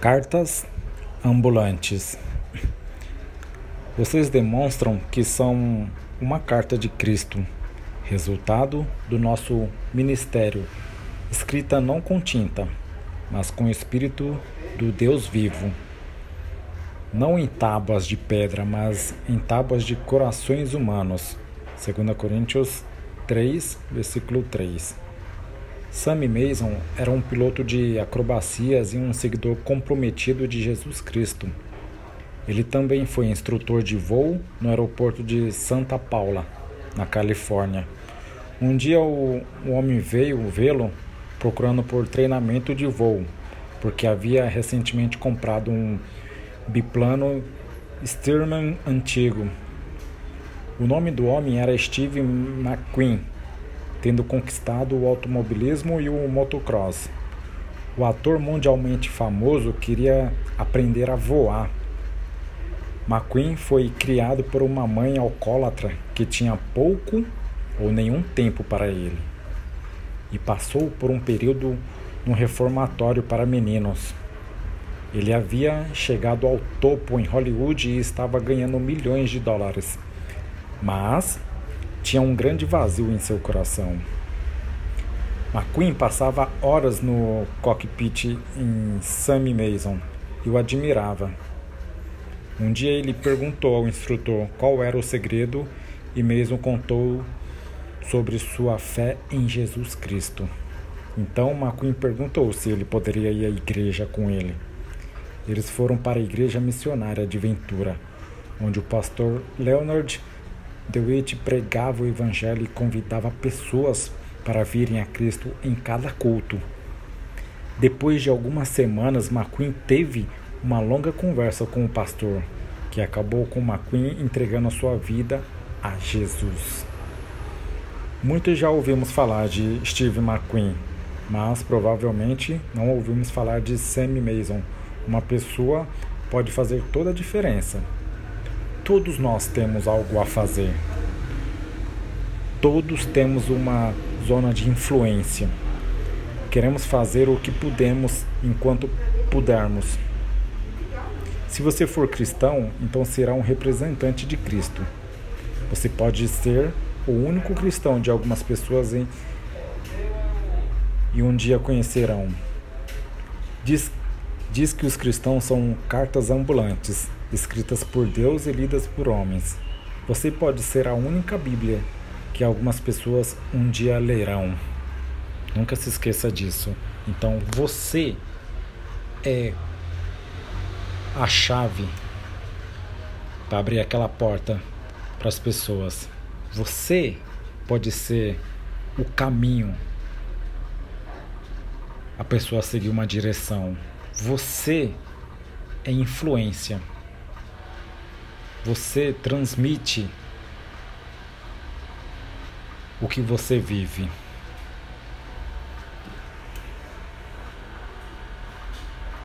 Cartas ambulantes. Vocês demonstram que são uma carta de Cristo, resultado do nosso ministério, escrita não com tinta, mas com o Espírito do Deus vivo. Não em tábuas de pedra, mas em tábuas de corações humanos. 2 Coríntios 3, versículo 3. Sammy Mason era um piloto de acrobacias e um seguidor comprometido de Jesus Cristo. Ele também foi instrutor de voo no aeroporto de Santa Paula, na Califórnia. Um dia o, o homem veio vê-lo procurando por treinamento de voo, porque havia recentemente comprado um biplano Stearman antigo. O nome do homem era Steve McQueen tendo conquistado o automobilismo e o motocross. O ator mundialmente famoso queria aprender a voar. McQueen foi criado por uma mãe alcoólatra que tinha pouco ou nenhum tempo para ele e passou por um período no reformatório para meninos. Ele havia chegado ao topo em Hollywood e estava ganhando milhões de dólares. Mas tinha um grande vazio em seu coração. McQueen passava horas no cockpit em Sammy Mason e o admirava. Um dia ele perguntou ao instrutor qual era o segredo e Mason contou sobre sua fé em Jesus Cristo. Então McQueen perguntou se ele poderia ir à igreja com ele. Eles foram para a igreja missionária de Ventura, onde o pastor Leonard DeWitt pregava o evangelho e convidava pessoas para virem a Cristo em cada culto. Depois de algumas semanas, McQueen teve uma longa conversa com o pastor, que acabou com McQueen entregando a sua vida a Jesus. Muitos já ouvimos falar de Steve McQueen, mas provavelmente não ouvimos falar de Sammy Mason. Uma pessoa pode fazer toda a diferença. Todos nós temos algo a fazer. Todos temos uma zona de influência. Queremos fazer o que podemos enquanto pudermos. Se você for cristão, então será um representante de Cristo. Você pode ser o único cristão de algumas pessoas em... e um dia conhecerão. Diz, diz que os cristãos são cartas ambulantes escritas por Deus e lidas por homens. Você pode ser a única Bíblia que algumas pessoas um dia lerão. Nunca se esqueça disso. Então você é a chave para abrir aquela porta para as pessoas. Você pode ser o caminho a pessoa seguir uma direção. Você é influência você transmite o que você vive.